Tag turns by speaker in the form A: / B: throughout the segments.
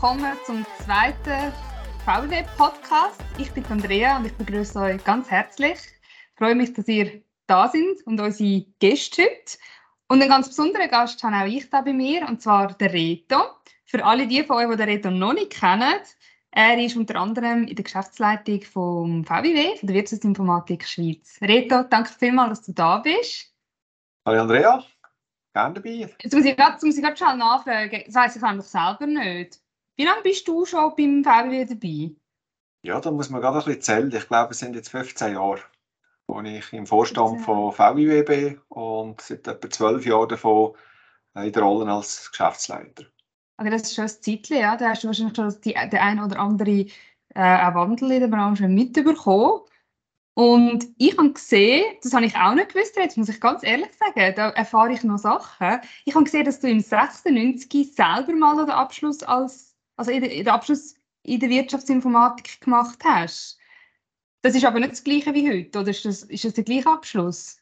A: willkommen zum zweiten VW-Podcast. Ich bin Andrea und ich begrüße euch ganz herzlich. Ich freue mich, dass ihr da sind und unsere Gäste heute. Und einen ganz besonderen Gast habe auch ich da bei mir, und zwar der Reto. Für alle die von euch, die den Reto noch nicht kennen, er ist unter anderem in der Geschäftsleitung vom VWW, von der Wirtschaftsinformatik Schweiz. Reto, danke vielmals, dass du da bist.
B: Hallo Andrea, gerne dabei.
A: Jetzt muss ich gerade schon nachfragen, das weiss ich eigentlich selber nicht. Wie lange bist du schon beim VWW dabei?
B: Ja, da muss man gerade ein bisschen zählen. Ich glaube, es sind jetzt 15 Jahre, wo ich im Vorstand von VWW bin und seit etwa 12 Jahren davon in der Rolle als Geschäftsleiter.
A: Okay, das ist schon ein Zeitchen, ja. Da hast du wahrscheinlich schon die, den einen oder andere äh, Wandel in der Branche mitbekommen. Und ich habe gesehen, das habe ich auch nicht gewusst, jetzt muss ich ganz ehrlich sagen, da erfahre ich noch Sachen. Ich habe gesehen, dass du im 96 selber mal den Abschluss als, also in den Abschluss in der Wirtschaftsinformatik gemacht hast. Das ist aber nicht das Gleiche wie heute, oder ist das, ist das der gleiche Abschluss?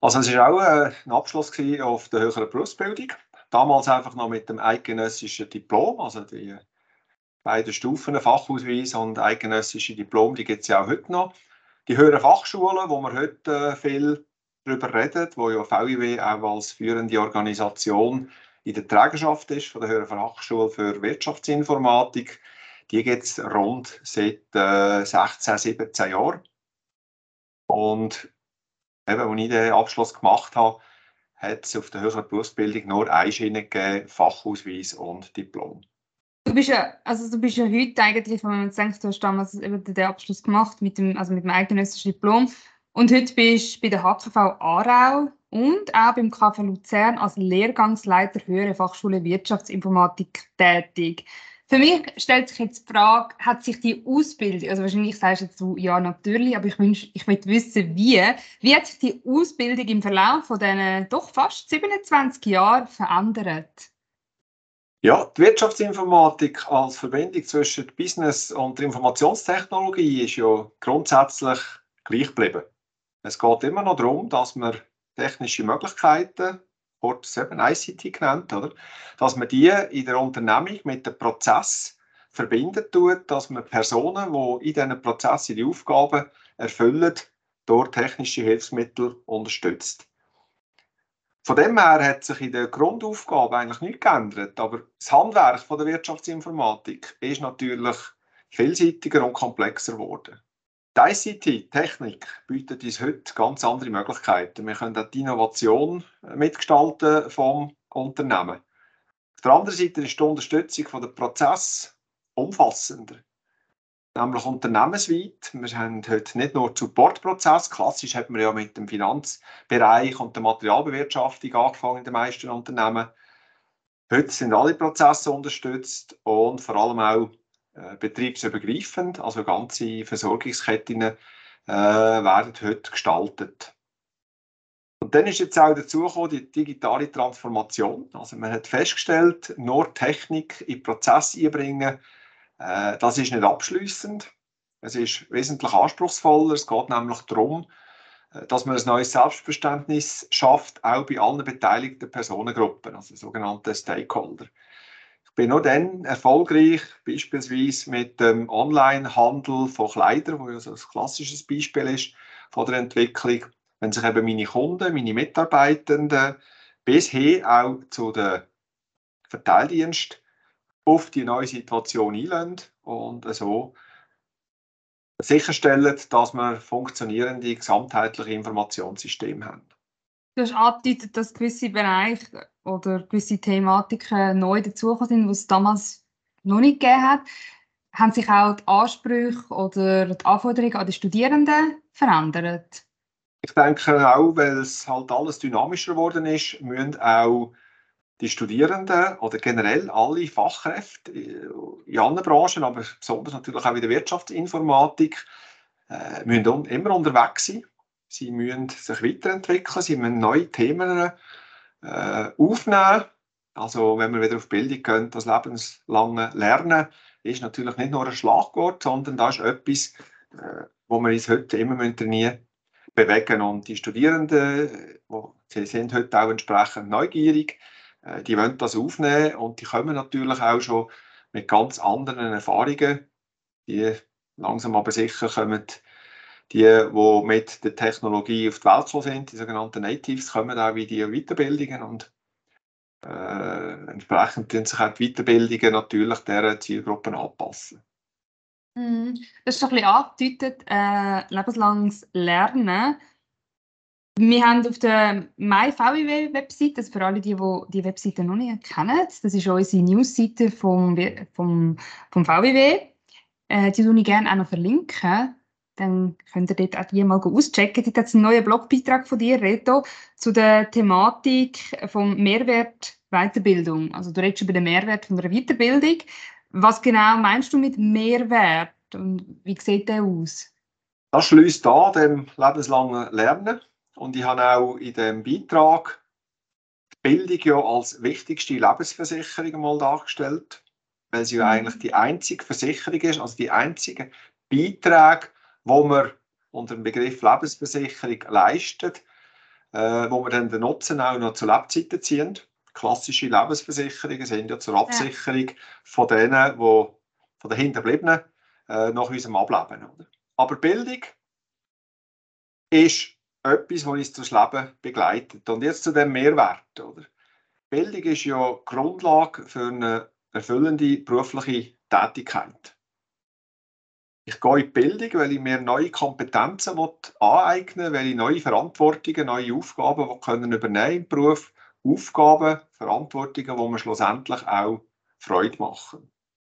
B: Also es war auch äh, ein Abschluss auf der höheren Berufsbildung. Damals einfach noch mit dem eidgenössischen Diplom, also die beiden Stufen, Fachausweis und eidgenössische Diplom, die gibt es ja auch heute noch. Die höheren Fachschulen, wo man heute äh, viel darüber redet, wo ja VIW auch als führende Organisation in der Trägerschaft ist von der Höheren Fachschule für Wirtschaftsinformatik, die gibt es rund seit äh, 16, 17 Jahren. Und eben, als ich den Abschluss gemacht habe, hat es auf der höheren Berufsbildung nur eine Schiene gegeben, Fachausweis und Diplom.
A: Du bist ja, also du bist ja heute eigentlich, wenn man denkt, du hast damals eben den Abschluss gemacht mit dem, also mit dem eidgenössischen Diplom und heute bist du bei der HKV Aarau und auch beim KV Luzern als Lehrgangsleiter Höhere Fachschule Wirtschaftsinformatik tätig. Für mich stellt sich jetzt die Frage, hat sich die Ausbildung, also wahrscheinlich sagst jetzt du ja natürlich, aber ich, wünsch, ich möchte wissen, wie, wie hat sich die Ausbildung im Verlauf von diesen doch fast 27 Jahren verändert?
B: Ja, die Wirtschaftsinformatik als Verbindung zwischen Business und der Informationstechnologie ist ja grundsätzlich gleich geblieben. Es geht immer noch darum, dass man technische Möglichkeiten kurz eben ICT genannt, oder? dass man die in der Unternehmung mit dem Prozess verbindet tut, dass man Personen, die in diesen Prozessen die Aufgaben erfüllen, durch technische Hilfsmittel unterstützt. Von dem her hat sich in der Grundaufgabe eigentlich nichts geändert, aber das Handwerk von der Wirtschaftsinformatik ist natürlich vielseitiger und komplexer geworden. Die ICT, Technik, bietet uns heute ganz andere Möglichkeiten. Wir können auch die Innovation mitgestalten vom Unternehmen. Auf der anderen Seite ist die Unterstützung von der Prozess umfassender, nämlich unternehmensweit. Wir haben heute nicht nur Supportprozess. Klassisch hat man ja mit dem Finanzbereich und der Materialbewirtschaftung angefangen in den meisten Unternehmen. Heute sind alle Prozesse unterstützt und vor allem auch äh, betriebsübergreifend, also ganze Versorgungsketten äh, werden heute gestaltet. Und dann ist jetzt auch dazu gekommen, die digitale Transformation. Also man hat festgestellt, nur Technik in Prozess einbringen, äh, das ist nicht abschließend. Es ist wesentlich anspruchsvoller. Es geht nämlich darum, äh, dass man ein neues Selbstverständnis schafft, auch bei allen beteiligten Personengruppen, also sogenannte Stakeholder bin nur dann erfolgreich, beispielsweise mit dem Onlinehandel von Kleidern, wo ja so ein klassisches Beispiel ist von der Entwicklung, wenn sich eben meine Kunden, meine Mitarbeitenden bis hin auch zu den Verteildienst auf die neue Situation einlösen und so sicherstellen, dass wir funktionierende gesamtheitliche Informationssysteme haben.
A: Du hast angedeutet, dass gewisse Bereiche oder gewisse Thematiken neu dazugekommen sind, die es damals noch nicht gegeben hat. Haben sich auch die Ansprüche oder die Anforderungen an die Studierenden verändert?
B: Ich denke auch, weil es halt alles dynamischer geworden ist, müssen auch die Studierenden oder generell alle Fachkräfte in anderen Branchen, aber besonders natürlich auch in der Wirtschaftsinformatik, äh, müssen immer unterwegs sein. Sie müssen sich weiterentwickeln, sie müssen neue Themen äh, aufnehmen. Also wenn wir wieder auf Bildung gehen, das lebenslange Lernen ist natürlich nicht nur ein Schlagwort, sondern das ist etwas, äh, wo wir uns heute immer trainieren bewegen. Und die Studierenden, wo, sie sind heute auch entsprechend neugierig, äh, die wollen das aufnehmen und die kommen natürlich auch schon mit ganz anderen Erfahrungen. Die langsam aber sicher kommen die, die mit der Technologie auf die Welt sind, die sogenannten Natives, kommen auch wie die Weiterbildungen und äh, entsprechend tun sich auch die Weiterbildungen natürlich dieser Zielgruppen anpassen.
A: Mhm. Das ist ein bisschen angedeutet, äh, lebenslanges Lernen. Wir haben auf der MyVW-Website, das für alle, die, die die Webseite noch nicht kennen, das ist unsere Newsseite vom, vom, vom VWW. Äh, die würde ich gerne auch noch verlinken. Dann könnt ihr dort auch die mal auschecken. Dort hat es einen neuen Blogbeitrag von dir, Reto, zu der Thematik vom Mehrwert Weiterbildung. Also du redest über den Mehrwert von einer Weiterbildung. Was genau meinst du mit Mehrwert und wie sieht der aus?
B: Das schließt an dem lebenslangen Lernen. Und ich habe auch in dem Beitrag die Bildung ja als wichtigste Lebensversicherung mal dargestellt, weil sie ja mhm. eigentlich die einzige Versicherung ist, also die einzige Beiträge, wo man unter dem Begriff Lebensversicherung leistet, äh, wo man dann den Nutzen auch noch zu Lebzeiten ziehen. Klassische Lebensversicherungen sind ja zur Absicherung ja. von denen, die, von den Hinterbliebenen äh, nach unserem Ableben. Oder? Aber Bildung ist etwas, was uns das Leben begleitet. Und jetzt zu dem Mehrwert. Oder? Bildung ist ja Grundlage für eine erfüllende berufliche Tätigkeit. Ich gehe in die Bildung, weil ich mir neue Kompetenzen aneignen will, weil ich neue Verantwortungen, neue Aufgaben können übernehmen im Beruf. Aufgaben, Verantwortungen, die mir schlussendlich auch Freude machen.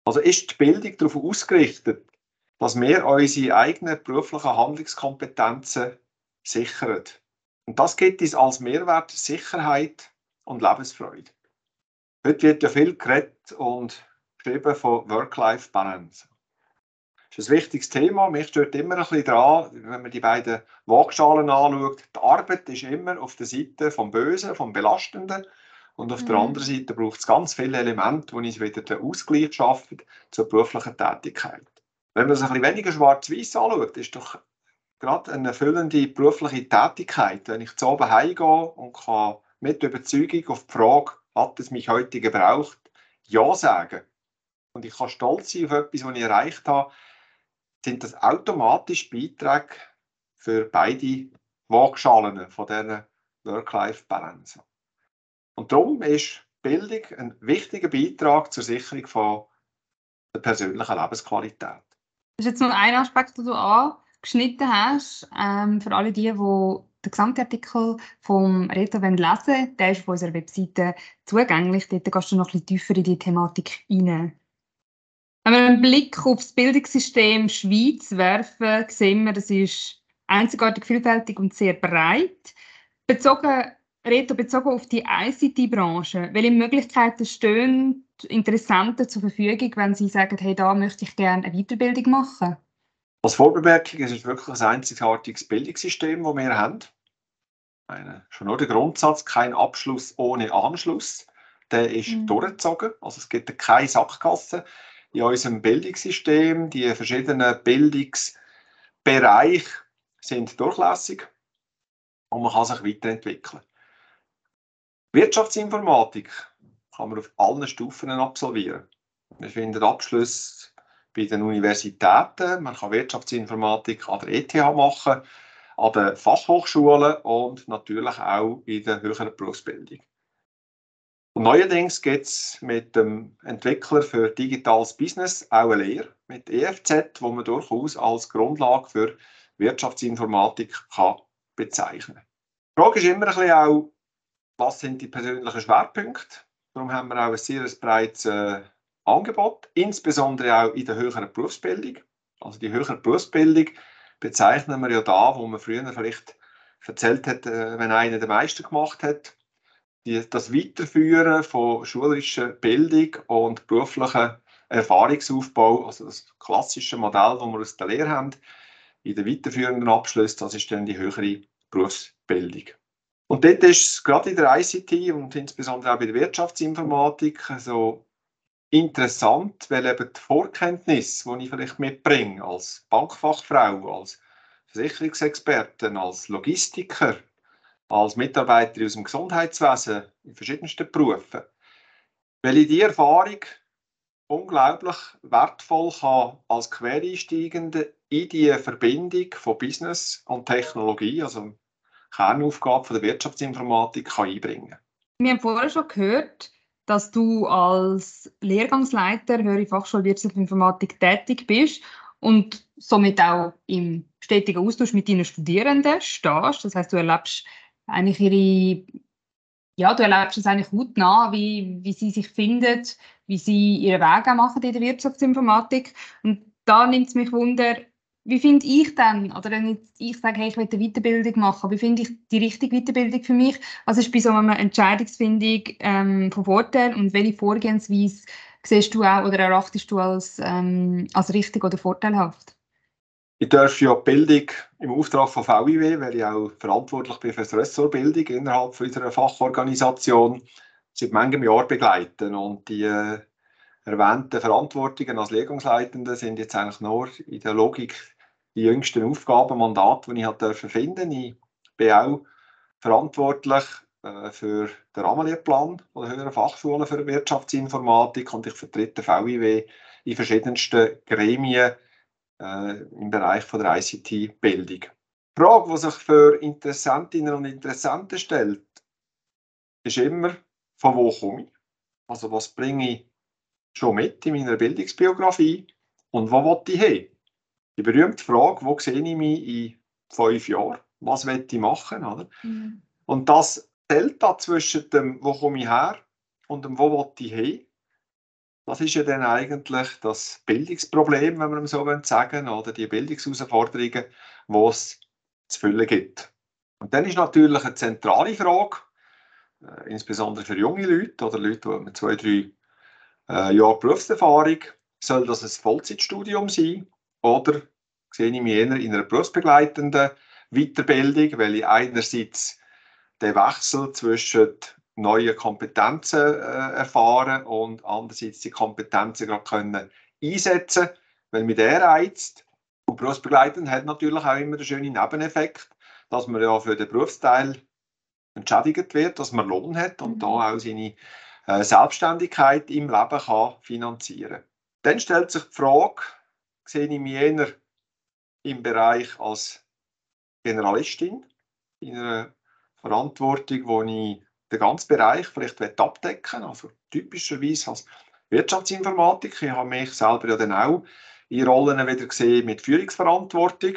B: Also ist die Bildung darauf ausgerichtet, dass wir unsere eigenen beruflichen Handlungskompetenzen sichern. Und das gibt uns als Mehrwert Sicherheit und Lebensfreude. Heute wird ja viel geredet und geschrieben von Work-Life-Balance. Das ist ein wichtiges Thema. Mich stört immer ein bisschen daran, wenn man die beiden Waagschalen anschaut. Die Arbeit ist immer auf der Seite vom Bösen, vom Belastenden. Und auf mhm. der anderen Seite braucht es ganz viele Elemente, die uns wieder den Ausgleich schaffen zur beruflichen Tätigkeit. Wenn man es ein bisschen weniger schwarz-weiß anschaut, ist doch gerade eine erfüllende berufliche Tätigkeit, wenn ich zu oben heimgehe und kann mit Überzeugung auf die Frage, hat es mich heute gebraucht, Ja sagen. Und ich kann stolz sein auf etwas, was ich erreicht habe, sind das automatisch Beiträge für beide Waagschalen von dieser Work-Life-Balance. Und darum ist Bildung ein wichtiger Beitrag zur Sicherung von der persönlichen Lebensqualität.
A: Das ist jetzt nur ein Aspekt, den du angeschnitten hast. Ähm, für alle die, die den Gesamtartikel vom Reto lesen wollen, der ist auf unserer Webseite zugänglich. Dort gehst du noch ein bisschen tiefer in die Thematik hinein. Wenn wir einen Blick auf das Bildungssystem Schweiz werfen, sehen wir, das ist einzigartig vielfältig und sehr breit. Bezogen, Reto, bezogen auf die ICT-Branche, welche Möglichkeiten stehen Interessenten zur Verfügung, wenn sie sagen, hey, da möchte ich gerne eine Weiterbildung machen?
B: Als Vorbemerkung, es ist wirklich ein einzigartiges Bildungssystem, das wir haben. Meine, schon nur der Grundsatz, kein Abschluss ohne Anschluss, der ist mhm. durchgezogen. Also es gibt keine Sackgasse in unserem Bildungssystem. Die verschiedenen Bildungsbereiche sind durchlässig und man kann sich weiterentwickeln. Wirtschaftsinformatik kann man auf allen Stufen absolvieren. Wir finden Abschluss bei den Universitäten, man kann Wirtschaftsinformatik an der ETH machen, an den Fachhochschulen und natürlich auch in der höheren Berufsbildung. Und neuerdings gibt es mit dem Entwickler für digitales Business auch eine Lehre mit EFZ, wo man durchaus als Grundlage für Wirtschaftsinformatik kann bezeichnen. Die Frage ist immer ein bisschen auch, was sind die persönlichen Schwerpunkte? Darum haben wir auch ein sehr breites äh, Angebot, insbesondere auch in der höheren Berufsbildung. Also die höhere Berufsbildung bezeichnen wir ja da, wo man früher vielleicht erzählt hat, äh, wenn einer den Meister gemacht hat, die, das Weiterführen von schulischer Bildung und beruflichem Erfahrungsaufbau, also das klassische Modell, das wir aus der Lehre haben, in den weiterführenden Abschlüssen, das ist dann die höhere Berufsbildung. Und dort ist es gerade in der ICT und insbesondere auch bei der Wirtschaftsinformatik so interessant, weil eben die Vorkenntnis, die ich vielleicht mitbringe als Bankfachfrau, als Versicherungsexperten, als Logistiker, als Mitarbeiter aus dem Gesundheitswesen in verschiedensten Berufen. Weil ich die Erfahrung unglaublich wertvoll kann als Quereinsteigende in die Verbindung von Business und Technologie, also Kernaufgabe von der Wirtschaftsinformatik, kann einbringen
A: Wir haben vorher schon gehört, dass du als Lehrgangsleiter höhere Fachschule Wirtschaftsinformatik tätig bist und somit auch im stetigen Austausch mit deinen Studierenden stehst. Das heißt, du erlebst eigentlich ihre, ja, du erlebst es eigentlich gut nach, wie, wie sie sich finden, wie sie ihre Wege machen in der Wirtschaftsinformatik. Und da nimmt es mich wunder, wie finde ich dann, oder wenn ich sage, hey, ich will eine Weiterbildung machen, wie finde ich die richtige Weiterbildung für mich? Was ist bei so einer Entscheidungsfindung ähm, von Vorteil und welche Vorgehensweise siehst du auch oder erachtest du als, ähm, als richtig oder vorteilhaft?
B: Ich darf ja die Bildung im Auftrag von VIW, weil ich auch verantwortlich bin für die Ressortbildung innerhalb unserer Fachorganisation, seit manchem Jahr begleiten. Und die äh, erwähnten Verantwortungen als Lehrgangsleitende sind jetzt eigentlich nur in der Logik die jüngsten Aufgaben, Mandate, die ich halt finden Ich bin auch verantwortlich äh, für den Rahmenlehrplan der Höheren Fachschule für Wirtschaftsinformatik und ich vertrete VIW in verschiedensten Gremien äh, im Bereich von der ICT-Bildung. Die Frage, die sich für Interessentinnen und Interessenten stellt, ist immer, von wo komme ich? Also was bringe ich schon mit in meiner Bildungsbiografie und wo will ich hin? Die berühmte Frage, wo sehe ich mich in fünf Jahren? Was will ich machen? Oder? Mhm. Und das Delta zwischen dem, wo komme ich her und dem, wo will ich hin, das ist ja dann eigentlich das Bildungsproblem, wenn man so sagen oder die Bildungsherausforderungen, die es zu füllen gibt. Und dann ist natürlich eine zentrale Frage, äh, insbesondere für junge Leute oder Leute, mit zwei, drei äh, Jahre Berufserfahrung, soll das ein Vollzeitstudium sein oder sehe ich mich eher in einer berufsbegleitenden Weiterbildung, weil ich einerseits den Wechsel zwischen neue Kompetenzen äh, erfahren und andererseits die Kompetenzen gerade können einsetzen weil der reizt. Und berufsbegleitend hat natürlich auch immer den schönen Nebeneffekt, dass man ja für den Berufsteil entschädigt wird, dass man Lohn hat und mhm. da auch seine äh, Selbstständigkeit im Leben kann finanzieren Dann stellt sich die Frage, sehe ich mich eher im Bereich als Generalistin, in einer Verantwortung, wo ich den ganzen Bereich vielleicht abdecken Also typischerweise als Wirtschaftsinformatik. Ich habe mich selber ja dann auch in Rollen wieder gesehen mit Führungsverantwortung,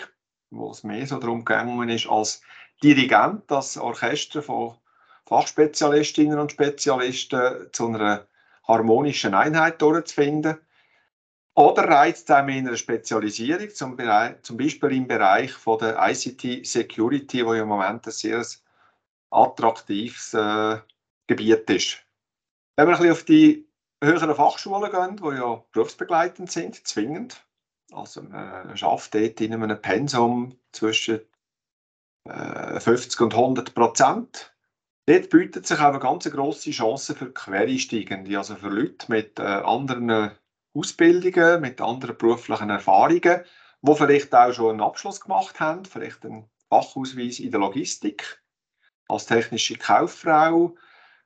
B: wo es mehr so darum gegangen ist, als Dirigent, das Orchester von Fachspezialistinnen und Spezialisten zu einer harmonischen Einheit durchzufinden. Oder reizt es in einer Spezialisierung, zum, zum, Beispiel im Bereich von der ICT Security, wo ja im Moment ein sehr attraktives äh, Gebiet ist. Wenn wir ein bisschen auf die höheren Fachschulen gehen, die ja berufsbegleitend sind, zwingend, also man schafft dort in einem Pensum zwischen äh, 50 und 100 Prozent. Dort bietet sich auch eine ganz grosse Chance für Quereinsteigende, also für Leute mit äh, anderen Ausbildungen, mit anderen beruflichen Erfahrungen, die vielleicht auch schon einen Abschluss gemacht haben, vielleicht einen Fachausweis in der Logistik als technische Kauffrau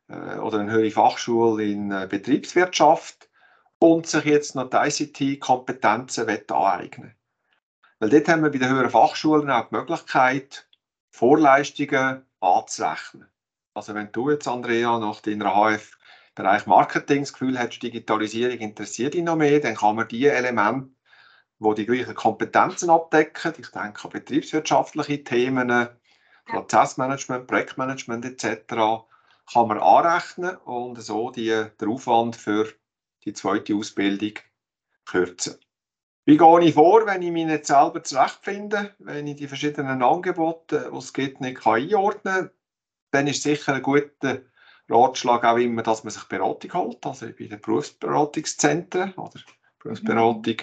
B: äh, oder eine höhere Fachschule in äh, Betriebswirtschaft und sich jetzt noch die ICT-Kompetenzen aneignen Weil dort haben wir bei den höheren Fachschulen auch die Möglichkeit, Vorleistungen anzurechnen. Also wenn du jetzt, Andrea, nach deiner HF Bereich Marketing das Gefühl hast, Digitalisierung interessiert dich noch mehr, dann kann man die Elemente, die die gleichen Kompetenzen abdecken, ich denke an betriebswirtschaftliche Themen, Prozessmanagement, Projektmanagement etc. kann man anrechnen und so die, den Aufwand für die zweite Ausbildung kürzen. Wie gehe ich vor, wenn ich mich nicht selber zurechtfinde, wenn ich die verschiedenen Angebote, die es gibt, nicht kann einordnen kann? Dann ist sicher ein guter Ratschlag auch immer, dass man sich Beratung holt, also bei den Berufsberatungszentren oder Berufsberatung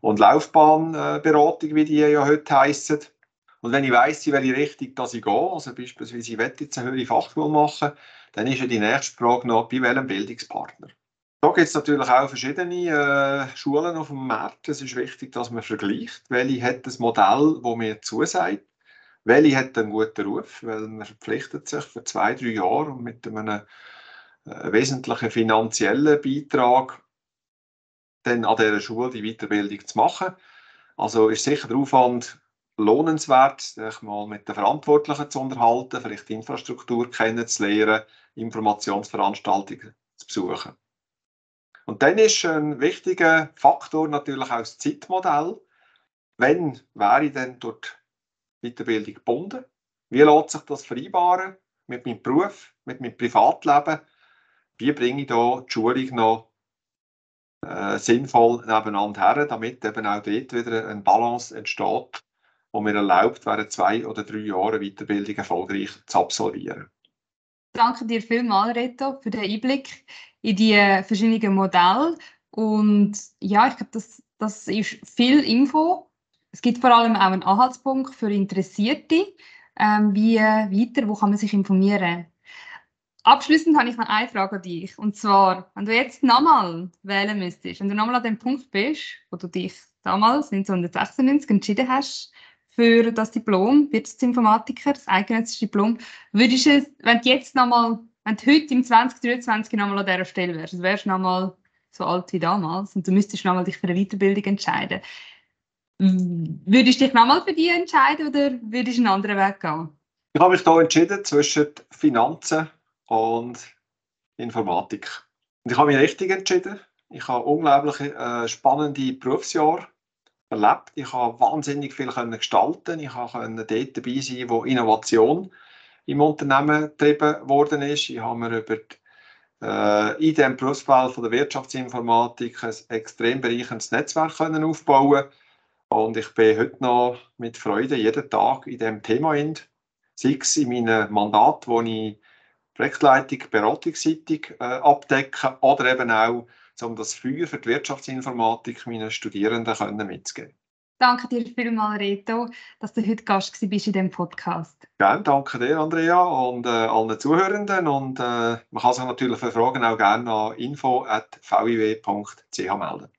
B: und Laufbahnberatung, wie die ja heute heissen. Und wenn ich weiss, in welche Richtung dass ich gehe, also beispielsweise ich will jetzt eine höhere Fachschule machen, dann ist ja die nächste Frage noch, bei welchem Bildungspartner. Da gibt es natürlich auch verschiedene äh, Schulen auf dem Markt. Es ist wichtig, dass man vergleicht, welche hat das Modell, das mir zusagt, welche hat einen guten Ruf, weil man verpflichtet sich für zwei, drei Jahre mit einem äh, wesentlichen finanziellen Beitrag dann an dieser Schule die Weiterbildung zu machen. Also ist sicher der Aufwand lohnenswert, sich mal mit den Verantwortlichen zu unterhalten, vielleicht die Infrastruktur kennenzulernen, Informationsveranstaltungen zu besuchen. Und dann ist ein wichtiger Faktor natürlich auch das Zeitmodell. Wenn wäre ich denn dort Weiterbildung gebunden? Wie lässt sich das vereinbaren mit meinem Beruf, mit meinem Privatleben? Wie bringe ich da die Schulung noch äh, sinnvoll nebeneinander her, damit eben auch dort wieder eine Balance entsteht, die mir erlaubt, während zwei oder drei Jahren Weiterbildung erfolgreich zu absolvieren.
A: Danke dir vielmals, Reto, für den Einblick in die verschiedenen Modelle. Und ja, ich glaube, das, das ist viel Info. Es gibt vor allem auch einen Anhaltspunkt für Interessierte. Ähm, wie weiter, wo kann man sich informieren? Abschließend habe ich noch eine Frage an dich. Und zwar, wenn du jetzt nochmal wählen müsstest, wenn du nochmal an dem Punkt bist, wo du dich damals 1996 entschieden hast für das Diplom, Wirtschaftsinformatiker, das eidgenössische Diplom, würdest du, wenn du jetzt nochmal, wenn du heute im 2023 nochmal an dieser Stelle wärst, wärst du nochmal so alt wie damals und du müsstest nochmal dich für eine Weiterbildung entscheiden, würdest du dich nochmal für die entscheiden oder würdest du einen anderen Weg gehen?
B: Ich habe mich hier entschieden zwischen Finanzen und Informatik. Und ich habe mich richtig entschieden. Ich habe unglaublich äh, spannende Berufsjahre erlebt. Ich habe wahnsinnig viel gestalten. Ich konnte dort dabei sein, wo Innovation im Unternehmen getrieben worden ist. Ich habe mir über die, äh, in dem Berufsfeld von der Wirtschaftsinformatik ein extrem bereicherndes Netzwerk können aufbauen und ich bin heute noch mit Freude jeden Tag in diesem Thema in. Sei es in meinem Mandat, wo ich Projektleitung, beratungsseitig äh, abdecken oder eben auch, um das Feuer für die Wirtschaftsinformatik meinen Studierenden können mitzugeben.
A: Danke dir vielmals, Reto, dass du heute Gast bist in diesem Podcast.
B: Gerne, danke dir, Andrea, und äh, allen Zuhörenden. Und äh, man kann sich natürlich für Fragen auch gerne an info.viw.ch melden.